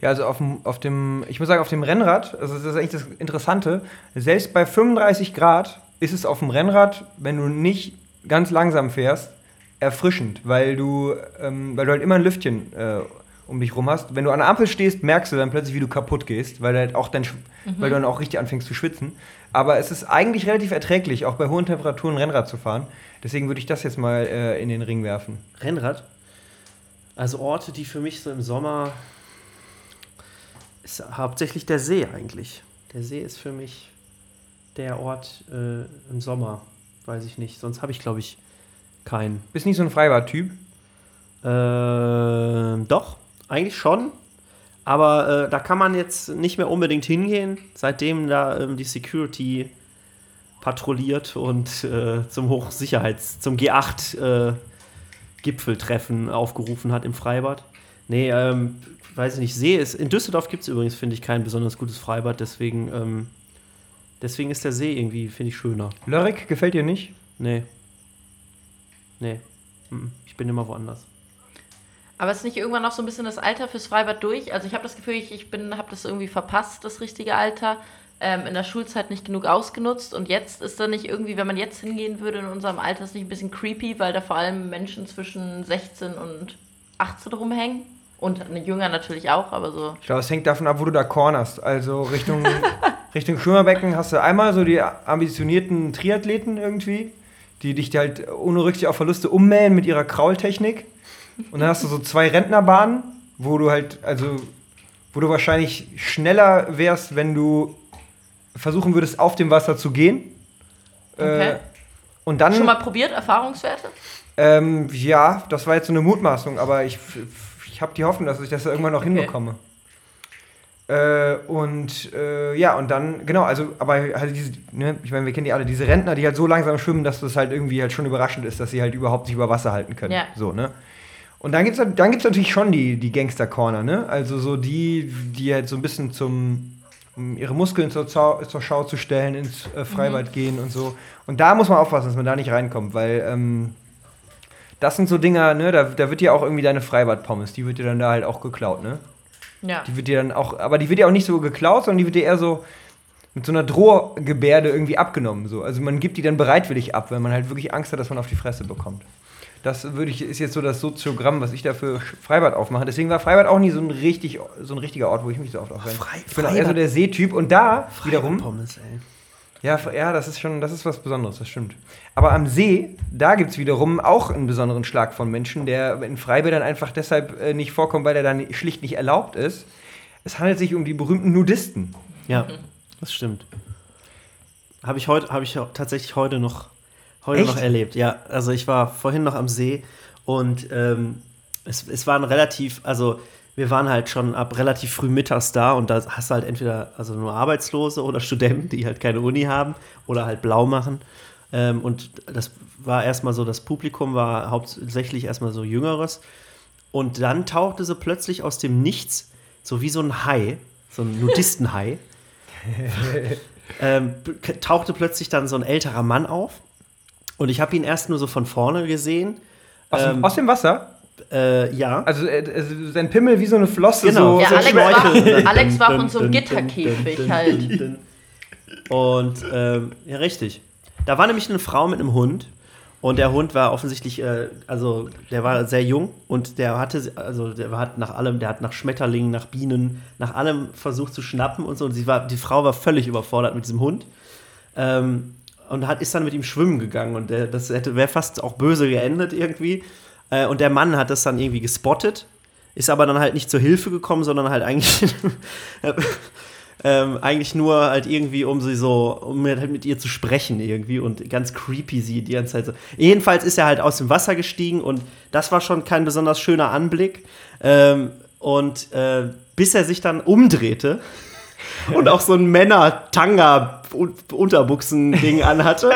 Ja, also auf dem, auf dem, ich muss sagen, auf dem Rennrad, also das ist eigentlich das Interessante, selbst bei 35 Grad ist es auf dem Rennrad, wenn du nicht ganz langsam fährst, erfrischend, weil du, ähm, weil du halt immer ein Lüftchen äh, um dich rum hast. Wenn du an der Ampel stehst, merkst du dann plötzlich, wie du kaputt gehst, weil, halt auch dein, Sch- weil du dann auch richtig anfängst zu schwitzen. Aber es ist eigentlich relativ erträglich, auch bei hohen Temperaturen Rennrad zu fahren. Deswegen würde ich das jetzt mal äh, in den Ring werfen. Rennrad. Also Orte, die für mich so im Sommer ist hauptsächlich der See eigentlich. Der See ist für mich der Ort äh, im Sommer. Weiß ich nicht. Sonst habe ich, glaube ich, keinen. Bist nicht so ein Freibad-Typ? Ähm, doch, eigentlich schon. Aber äh, da kann man jetzt nicht mehr unbedingt hingehen, seitdem da ähm, die Security patrouilliert und äh, zum Hochsicherheits-, zum G8 äh, aufgerufen hat im Freibad. Nee, ähm, weiß ich nicht, See ist. In Düsseldorf gibt es übrigens, finde ich, kein besonders gutes Freibad, deswegen, ähm, deswegen ist der See irgendwie, finde ich, schöner. Lörrick gefällt dir nicht? Nee. Nee. Mhm. Ich bin immer woanders. Aber ist nicht irgendwann noch so ein bisschen das Alter fürs Freibad durch? Also ich habe das Gefühl, ich, ich habe das irgendwie verpasst, das richtige Alter. Ähm, in der Schulzeit nicht genug ausgenutzt. Und jetzt ist da nicht irgendwie, wenn man jetzt hingehen würde in unserem Alter, ist nicht ein bisschen creepy, weil da vor allem Menschen zwischen 16 und 18 rumhängen. Und Jünger natürlich auch, aber so. Ich glaube, es hängt davon ab, wo du da cornerst. Also Richtung, Richtung Schwimmerbecken hast du einmal so die ambitionierten Triathleten irgendwie, die dich halt ohne Rücksicht auf Verluste ummähen mit ihrer Kraultechnik. Und dann hast du so zwei Rentnerbahnen, wo du halt, also, wo du wahrscheinlich schneller wärst, wenn du versuchen würdest, auf dem Wasser zu gehen. Okay. Äh, und dann. Schon mal probiert, Erfahrungswerte? Ähm, ja, das war jetzt so eine Mutmaßung, aber ich, ich habe die Hoffnung, dass ich das irgendwann noch Okay. hinbekomme. Äh, und äh, ja, und dann, genau, also, aber halt diese, ne, ich meine, wir kennen die alle, diese Rentner, die halt so langsam schwimmen, dass das halt irgendwie halt schon überraschend ist, dass sie halt überhaupt sich über Wasser halten können. Ja. So, ne? Und dann gibt es dann gibt's natürlich schon die, die Gangster-Corner, ne? Also so die, die halt so ein bisschen zum, um ihre Muskeln zur, zur Schau zu stellen, ins äh, Freibad gehen und so. Und da muss man aufpassen, dass man da nicht reinkommt, weil ähm, das sind so Dinger, ne, da, da wird dir auch irgendwie deine Freibad-Pommes, die wird dir dann da halt auch geklaut, ne? Ja. Die wird dir dann auch, aber die wird dir auch nicht so geklaut, sondern die wird dir eher so, mit so einer Drohgebärde irgendwie abgenommen. So. Also man gibt die dann bereitwillig ab, weil man halt wirklich Angst hat, dass man auf die Fresse bekommt. Das würde ich, ist jetzt so das Soziogramm, was ich da für Freibad aufmache. Deswegen war Freibad auch nie so ein, richtig, so ein richtiger Ort, wo ich mich so oft aufwende. Frei- ich bin auch eher so Freibad- der Seetyp. Und da wiederum, Pommes, ey. ja, ja, das ist schon, das ist was Besonderes, das stimmt. Aber am See, da gibt es wiederum auch einen besonderen Schlag von Menschen, der in Freibädern einfach deshalb äh, nicht vorkommt, weil er dann schlicht nicht erlaubt ist. Es handelt sich um die berühmten Nudisten. Ja, das stimmt. Habe ich heute, habe ich tatsächlich heute noch, heute Echt? noch erlebt. Ja, also ich war vorhin noch am See und ähm, es, es waren relativ, also wir waren halt schon ab relativ früh mittags da und da hast du halt entweder also nur Arbeitslose oder Studenten, die halt keine Uni haben oder halt blau machen. Ähm, und das war erstmal so, das Publikum war hauptsächlich erstmal so Jüngeres. Und dann tauchte so plötzlich aus dem Nichts, so wie so ein Hai, so ein Nudistenhai, ähm, tauchte plötzlich dann so ein älterer Mann auf. Und ich habe ihn erst nur so von vorne gesehen. Aus, dem- Ähm, aus dem Wasser? Äh, ja. Also äh, sein Pimmel wie so eine Flosse. Genau. So, Ja, so Alex war, Alex war von so einem Gitterkäfig halt. Und ähm, ja, richtig. Da war nämlich eine Frau mit einem Hund. Und der Hund war offensichtlich, äh, also der war sehr jung und der hatte, also der hat nach allem, der hat nach Schmetterlingen, nach Bienen, nach allem versucht zu schnappen und so. Und sie war, die Frau war völlig überfordert mit diesem Hund. Ähm, und hat, ist dann mit ihm schwimmen gegangen und der, das wäre fast auch böse geendet irgendwie. Äh, und der Mann hat das dann irgendwie gespottet, ist aber dann halt nicht zur Hilfe gekommen, sondern halt eigentlich ähm, eigentlich nur halt irgendwie, um sie so, um halt mit ihr zu sprechen irgendwie und ganz creepy sie die ganze Zeit so. Jedenfalls ist er halt aus dem Wasser gestiegen und das war schon kein besonders schöner Anblick. Ähm, und äh, bis er sich dann umdrehte und auch so ein Männer-Tanga-Unterbuchsen-Ding anhatte.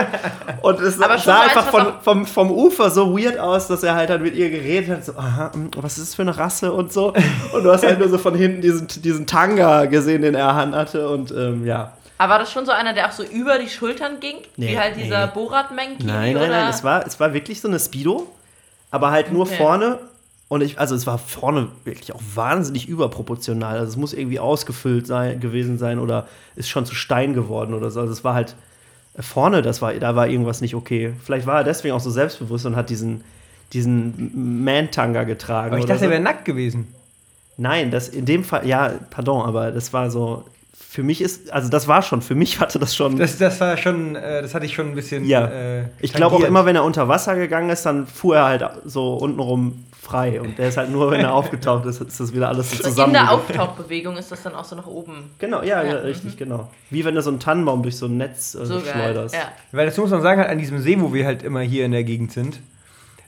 Und es sah so einfach von, vom, vom Ufer so weird aus, dass er halt dann mit ihr geredet hat. So, aha, mm, was ist das für eine Rasse und so. Und du hast halt nur so von hinten diesen, diesen Tanga gesehen, den er hatte. Und ähm, ja. Aber war das schon so einer, der auch so über die Schultern ging? Nee, wie halt dieser nee. Borat-Menki? Nein, nein, oder? nein, es war, es war wirklich so eine Speedo, aber halt nur Okay. vorne. Und ich, also es war vorne wirklich auch wahnsinnig überproportional. Also es muss irgendwie ausgefüllt sein, gewesen sein oder ist schon zu Stein geworden oder so. Also es war halt äh, vorne, das war, da war irgendwas nicht okay. Vielleicht war er deswegen auch so selbstbewusst und hat diesen, diesen Man-Tanga getragen. Aber ich dachte, so. er wäre nackt gewesen. Nein, das in dem Fall, ja, pardon, aber das war so. Für mich ist, also das war schon, für mich hatte das schon. Das, das war schon, äh, das hatte ich schon ein bisschen. Ja. äh, Ich glaube auch immer, wenn er unter Wasser gegangen ist, dann fuhr er halt so untenrum frei. Und der ist halt nur, wenn er aufgetaucht ist, ist das wieder alles so So in zusammen. der Auftauchbewegung ist das dann auch so nach oben. Genau, ja, ja, Ja, richtig, genau. Wie wenn du so einen Tannenbaum durch so ein Netz äh, So schleuderst. Ja. Weil das muss man sagen, halt an diesem See, wo wir halt immer hier in der Gegend sind,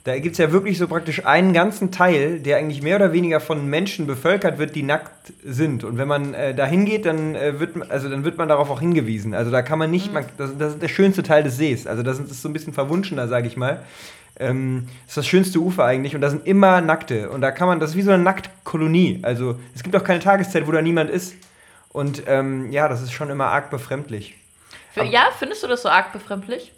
da gibt es ja wirklich so praktisch einen ganzen Teil, der eigentlich mehr oder weniger von Menschen bevölkert wird, die nackt sind. Und wenn man äh, da hingeht, dann, äh, wird, man- also, dann wird man darauf auch hingewiesen. Also da kann man nicht, man, das, das ist der schönste Teil des Sees. Also das ist so ein bisschen verwunschener, sage ich mal. Ähm, das ist das schönste Ufer eigentlich und da sind immer Nackte. Und da kann man, das ist wie so eine Nacktkolonie. Also es gibt auch keine Tageszeit, wo da niemand ist. Und ähm, ja, das ist schon immer arg befremdlich. Für, ja, findest du das so arg befremdlich?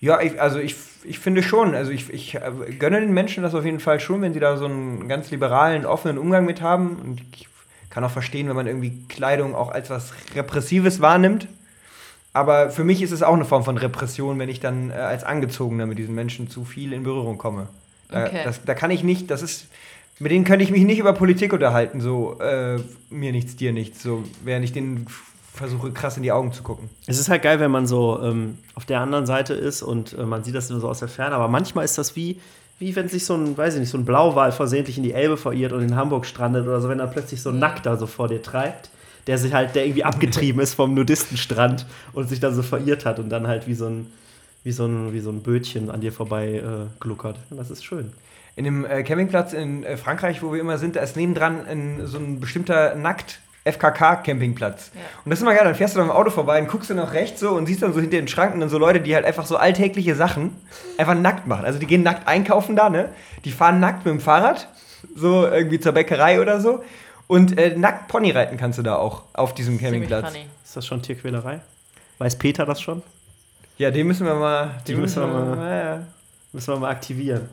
Ja, ich, also ich, ich finde schon. Also ich, ich äh, gönne den Menschen das auf jeden Fall schon, wenn sie da so einen ganz liberalen, offenen Umgang mit haben. Und ich kann auch verstehen, wenn man irgendwie Kleidung auch als was Repressives wahrnimmt. Aber für mich ist es auch eine Form von Repression, wenn ich dann äh, als Angezogener mit diesen Menschen zu viel in Berührung komme. Da, Okay. das, da kann ich nicht, das ist, mit denen könnte ich mich nicht über Politik unterhalten, so äh, mir nichts, dir nichts, so während ich denen versuche, krass in die Augen zu gucken. Es ist halt geil, wenn man so ähm, auf der anderen Seite ist und äh, man sieht das nur so aus der Ferne, aber manchmal ist das wie, wie wenn sich so ein, weiß ich nicht, so ein Blauwal versehentlich in die Elbe verirrt und in Hamburg strandet oder so, wenn dann plötzlich so ein Nackter so vor dir treibt, der sich halt, der irgendwie abgetrieben ist vom Nudistenstrand und sich dann so verirrt hat und dann halt wie so ein, wie so ein, wie so ein Bötchen an dir vorbei äh, gluckert. Das ist schön. In dem äh, Campingplatz in äh, Frankreich, wo wir immer sind, da ist nebendran ein, so ein bestimmter nackt FKK-Campingplatz. Ja. Und das ist immer geil, dann fährst du da im Auto vorbei und guckst du nach rechts so und siehst dann so hinter den Schranken dann so Leute, die halt einfach so alltägliche Sachen einfach nackt machen. Also die gehen nackt einkaufen da, ne? Die fahren nackt mit dem Fahrrad, so irgendwie zur Bäckerei oder so. Und äh, nackt Pony reiten kannst du da auch auf diesem Campingplatz. funny. Ist das schon Tierquälerei? Weiß Peter das schon? Ja, den müssen wir mal. Die Den müssen wir mal- Ja, ja. Müssen wir mal aktivieren.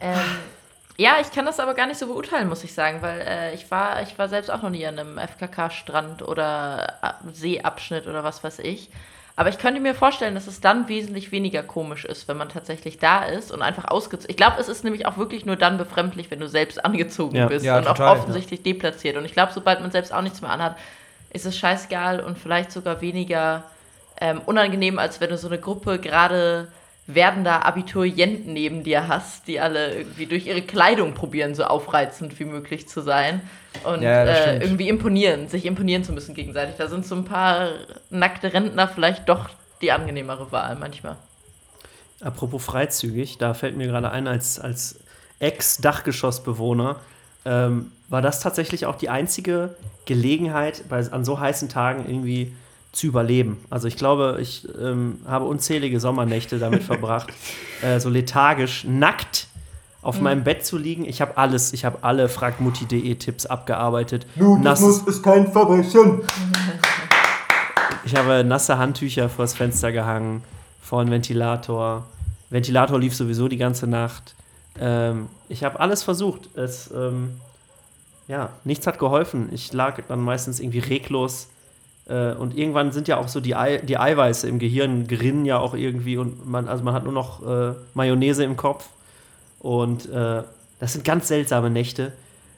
Ähm, Ja, ich kann das aber gar nicht so beurteilen, muss ich sagen, weil äh, ich, war, ich war selbst auch noch nie an einem FKK-Strand oder äh, Seeabschnitt oder was weiß ich. Aber ich könnte mir vorstellen, dass es dann wesentlich weniger komisch ist, wenn man tatsächlich da ist und einfach ausgezogen. Ich glaube, es ist nämlich auch wirklich nur dann befremdlich, wenn du selbst angezogen Ja. bist Ja, und total, auch offensichtlich deplatziert. Und ich glaube, sobald man selbst auch nichts mehr anhat, ist es scheißegal und vielleicht sogar weniger ähm, unangenehm, als wenn du so eine Gruppe gerade werdender Abiturienten neben dir hast, die alle irgendwie durch ihre Kleidung probieren, so aufreizend wie möglich zu sein und Ja, äh, irgendwie imponieren, sich imponieren zu müssen gegenseitig. Da sind so ein paar nackte Rentner vielleicht doch die angenehmere Wahl manchmal. Apropos freizügig, da fällt mir gerade ein, als, als Ex-Dachgeschossbewohner ähm, war das tatsächlich auch die einzige Gelegenheit, bei, an so heißen Tagen irgendwie zu überleben. Also ich glaube, ich ähm, habe unzählige Sommernächte damit verbracht, äh, so lethargisch, nackt auf meinem Bett zu liegen. Ich habe alles, ich habe alle fragmutti.de Tipps abgearbeitet. Nasses- ist kein Verbrechen. ich habe nasse Handtücher vors Fenster gehangen, vor einen Ventilator. Ventilator lief sowieso die ganze Nacht. Ähm, ich habe alles versucht. Es, ähm, ja, nichts hat geholfen. Ich lag dann meistens irgendwie reglos. Äh, und irgendwann sind ja auch so die, Ei die Eiweiße im Gehirn gerinnen ja auch irgendwie und man, also man hat nur noch äh, Mayonnaise im Kopf. Und äh, das sind ganz seltsame Nächte,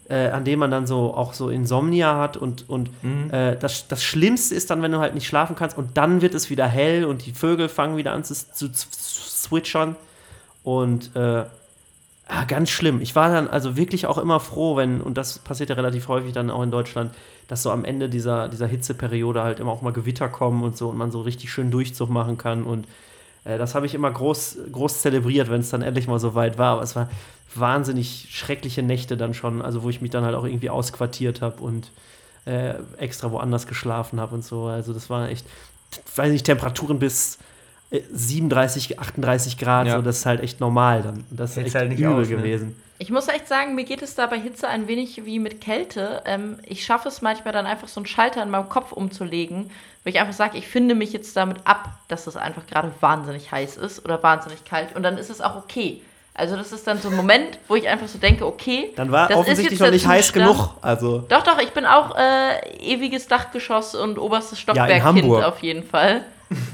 äh, an denen man dann so auch so Insomnia hat und, und äh, das, das Schlimmste ist dann, wenn du halt nicht schlafen kannst und dann wird es wieder hell und die Vögel fangen wieder an zu, zu, zu switchern und äh, ah, ganz schlimm. Ich war dann also wirklich auch immer froh, wenn, und das passiert ja relativ häufig dann auch in Deutschland, dass so am Ende dieser, dieser Hitzeperiode halt immer auch mal Gewitter kommen und so und man so richtig schön Durchzug machen kann und äh, das habe ich immer groß, groß zelebriert, wenn es dann endlich mal so weit war. Aber es war wahnsinnig schreckliche Nächte dann schon, also wo ich mich dann halt auch irgendwie ausquartiert habe und äh, extra woanders geschlafen habe und so. Also das war echt, weiß nicht, Temperaturen bis 37, 38 Grad, Ja. so, das ist halt echt normal dann. Und Das ist Hält's echt halt nicht übel aus, ne? gewesen. Ich muss echt sagen, mir geht es da bei Hitze ein wenig wie mit Kälte. Ähm, ich schaffe es manchmal dann einfach so einen Schalter in meinem Kopf umzulegen, wo ich einfach sage, ich finde mich jetzt damit ab, dass es einfach gerade wahnsinnig heiß ist oder wahnsinnig kalt und dann ist es auch okay. Also das ist dann so ein Moment, wo ich einfach so denke, okay, Dann war das ist offensichtlich jetzt noch nicht heiß genug. Also, Doch, doch, ich bin auch äh, ewiges Dachgeschoss und oberstes Stockwerk Kind Hamburg. auf jeden Fall.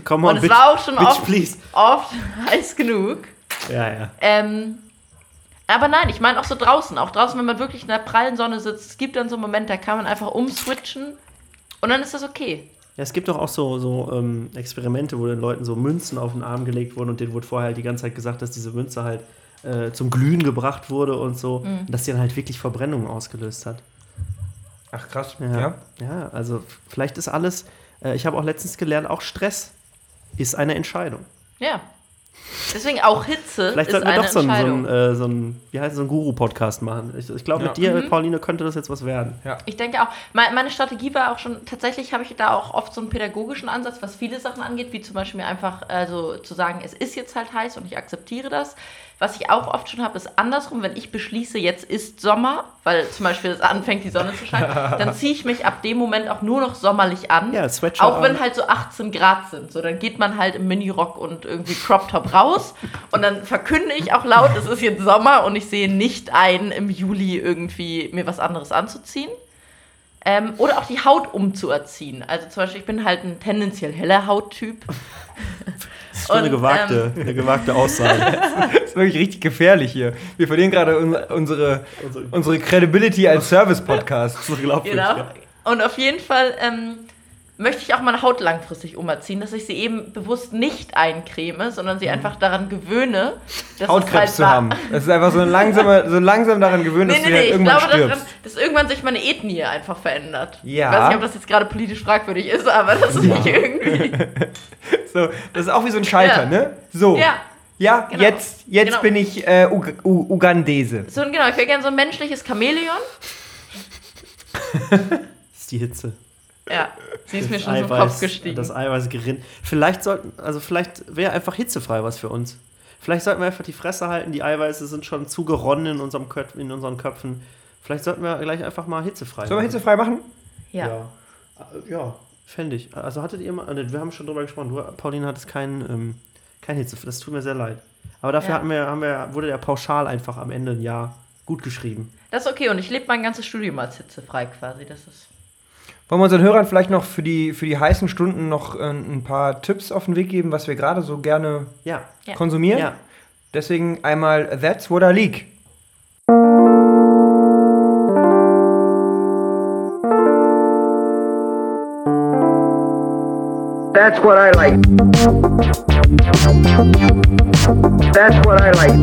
Come on, Und es bitch, war auch schon bitch, oft, please. oft heiß genug. Ja, ja. Ähm, aber nein, ich meine auch so draußen. Auch draußen, wenn man wirklich in der prallen Sonne sitzt, es gibt dann so einen Moment, da kann man einfach umswitchen und dann ist das okay. Ja, es gibt doch auch so, so ähm, Experimente, wo den Leuten so Münzen auf den Arm gelegt wurden und denen wurde vorher halt die ganze Zeit gesagt, dass diese Münze halt äh, zum Glühen gebracht wurde und so. Mhm. Und dass die dann halt wirklich Verbrennungen ausgelöst hat. Ach krass. Ja, Ja. ja. also vielleicht ist alles, äh, ich habe auch letztens gelernt, auch Stress ist eine Entscheidung. Ja. Deswegen auch Hitze Vielleicht ist sollten wir eine doch so einen, so einen, äh, so einen wie heißt es, so einen Guru-Podcast machen. Ich, ich glaube, Ja. mit dir, Mhm. Pauline, könnte das jetzt was werden. Ich denke auch, me- meine Strategie war auch schon, tatsächlich habe ich da auch oft so einen pädagogischen Ansatz, was viele Sachen angeht, wie zum Beispiel mir einfach also zu sagen, es ist jetzt halt heiß und ich akzeptiere das. Was ich auch oft schon habe, ist andersrum, wenn ich beschließe, jetzt ist Sommer, weil zum Beispiel es anfängt, die Sonne zu scheinen, dann ziehe ich mich ab dem Moment auch nur noch sommerlich an. Ja, Sweatshirt Auch wenn halt so 18 Grad sind. So, dann geht man halt im Minirock und irgendwie Crop Top raus und dann verkünde ich auch laut, es ist jetzt Sommer und ich sehe nicht ein, im Juli irgendwie mir was anderes anzuziehen. Ähm, oder auch die Haut umzuerziehen. Also zum Beispiel, ich bin halt ein tendenziell heller Hauttyp. Das ist schon eine gewagte, eine gewagte Aussage. Das ist wirklich richtig gefährlich hier. Wir verlieren gerade un unsere, unsere Credibility als Service-Podcast. so. Genau. Und auf jeden Fall ähm, möchte ich auch meine Haut langfristig umerziehen, dass ich sie eben bewusst nicht eincreme, sondern sie einfach daran gewöhne, dass Hautkrebs halt zu wa- haben. Es ist einfach so, ein langsamer, so langsam daran gewöhnt, Nee, dass nee, nee, halt ich irgendwann glaube, dass, stirbst. dass irgendwann sich meine Ethnie einfach verändert. Ja. Ich weiß nicht, ob das jetzt gerade politisch fragwürdig ist, aber das ist nicht irgendwie. So, das ist auch wie so ein Schalter, Ja. ne? So. Ja. Ja, Genau. jetzt, jetzt Genau. bin ich äh, Ug U Ugandese. So, genau, ich wäre gerne so ein menschliches Chamäleon. Das ist die Hitze. Ja, sie ist mir Das schon so im Eiweiß- Kopf gestiegen. Das Eiweiß gerinnt. Vielleicht sollten, also vielleicht wäre einfach hitzefrei was für uns. Vielleicht sollten wir einfach die Fresse halten. Die Eiweiße sind schon zugeronnen in, unserem Köp in unseren Köpfen. Vielleicht sollten wir gleich einfach mal hitzefrei Sollen wir machen. hitzefrei machen? ja. Ja, Äh, ja fände ich. Also hattet ihr mal, äh, wir haben schon drüber gesprochen, du, Pauline, hattest keinen ähm, kein Hitze. Das tut mir sehr leid. Aber dafür Ja. hatten wir, haben wir, wurde der pauschal einfach am Ende ein Jahr gut geschrieben. Das ist okay und ich lebe mein ganzes Studium als hitzefrei quasi. Das ist. Wollen wir unseren Hörern vielleicht noch für die, für die heißen Stunden noch äh, ein paar Tipps auf den Weg geben, was wir gerade so gerne Ja. Konsumieren? Ja. Deswegen einmal That's What I Leak. That's what I like. That's what I like.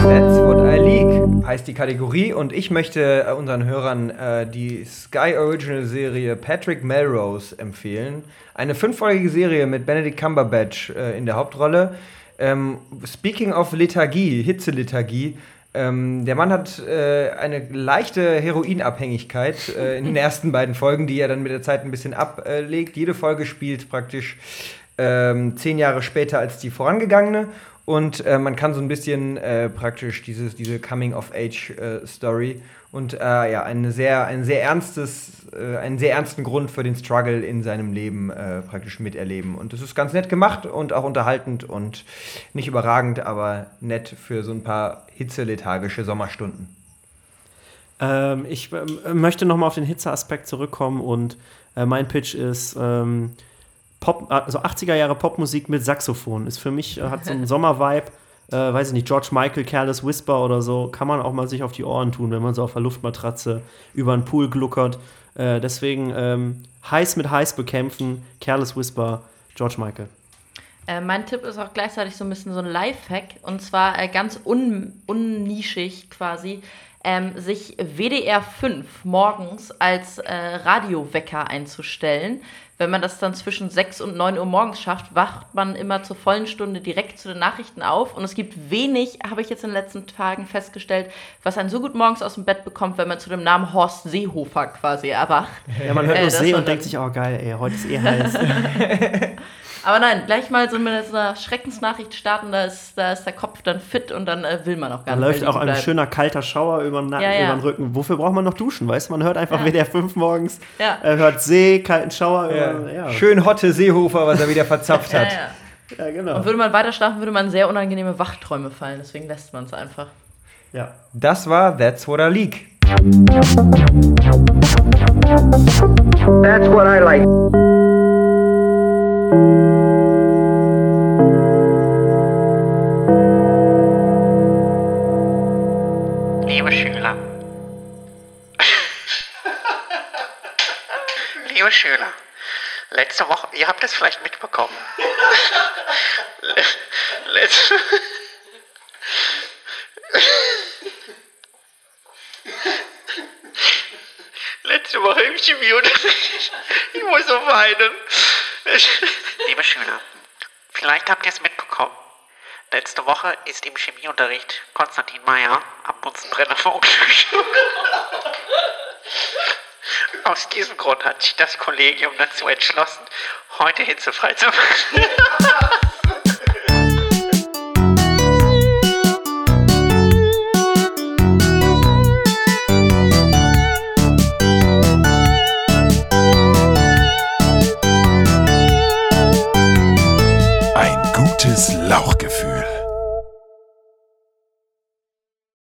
That's What I Leak heißt die Kategorie und ich möchte äh, unseren Hörern äh, die Sky Original Serie Patrick Melrose empfehlen. Eine fünffolgige Serie mit Benedict Cumberbatch äh, in der Hauptrolle. Ähm, speaking of Lethargie, Hitzelethargie, ähm, der Mann hat äh, eine leichte Heroinabhängigkeit äh, in den ersten beiden Folgen, die er dann mit der Zeit ein bisschen ablegt. Jede Folge spielt praktisch ähm, zehn Jahre später als die vorangegangene. Und äh, man kann so ein bisschen äh, praktisch dieses, diese Coming-of-Age-Story und äh, ja, eine sehr, ein sehr ernstes, äh, einen sehr ernsten Grund für den Struggle in seinem Leben äh, praktisch miterleben. Und das ist ganz nett gemacht und auch unterhaltend und nicht überragend, aber nett für so ein paar hitzelethargische Sommerstunden. Ähm, ich ähm, möchte nochmal auf den Hitzeaspekt zurückkommen und äh, mein Pitch ist ähm, Pop, also 80er Jahre Popmusik mit Saxophon. Ist für mich, äh, hat so einen Sommervibe. Äh, weiß ich nicht, George Michael, Careless Whisper oder so, kann man auch mal sich auf die Ohren tun, wenn man so auf der Luftmatratze über einen Pool gluckert. Äh, deswegen ähm, heiß mit heiß bekämpfen, Careless Whisper, George Michael. Äh, mein Tipp ist auch gleichzeitig so ein bisschen so ein Lifehack und zwar äh, ganz un unnischig quasi. Ähm, sich WDR 5 morgens als äh, Radiowecker einzustellen. Wenn man das dann zwischen 6 und 9 Uhr morgens schafft, wacht man immer zur vollen Stunde direkt zu den Nachrichten auf. Und es gibt wenig, habe ich jetzt in den letzten Tagen festgestellt, was einen so gut morgens aus dem Bett bekommt, wenn man zu dem Namen Horst Seehofer quasi erwacht. Ja, man hört Äh, nur See und denkt sich, oh geil, ey, heute ist eh heiß. Aber nein, gleich mal so mit einer Schreckensnachricht starten, da ist, da ist der Kopf dann fit und dann äh, will man auch gar Da nicht. läuft mehr auch ein bleiben. schöner kalter Schauer über den Nacken, Ja, ja. über den Rücken. Wofür braucht man noch duschen, weißt du? Man hört einfach Ja. WDR 5 morgens, Ja. äh, hört See, kalten Schauer über, ja. Schön Hotte Seehofer, was er wieder verzapft hat. ja. Ja, genau. Und würde man weiter schlafen, würde man sehr unangenehme Wachträume fallen. Deswegen lässt man es einfach. Ja. Das war That's What I Leak. That's what I like. Liebe Schüler. Liebe Schüler, letzte Woche, ihr habt es vielleicht mitbekommen. Le- Letzte, letzte Woche im Chemieunterricht. Ich muss so weinen. Liebe Schüler, vielleicht habt ihr es mitbekommen. Letzte Woche ist im Chemieunterricht Konstantin Meyer am Bunsenbrenner verunglückt. Aus diesem Grund hat sich das Kollegium dazu entschlossen, heute hitzefrei zu machen.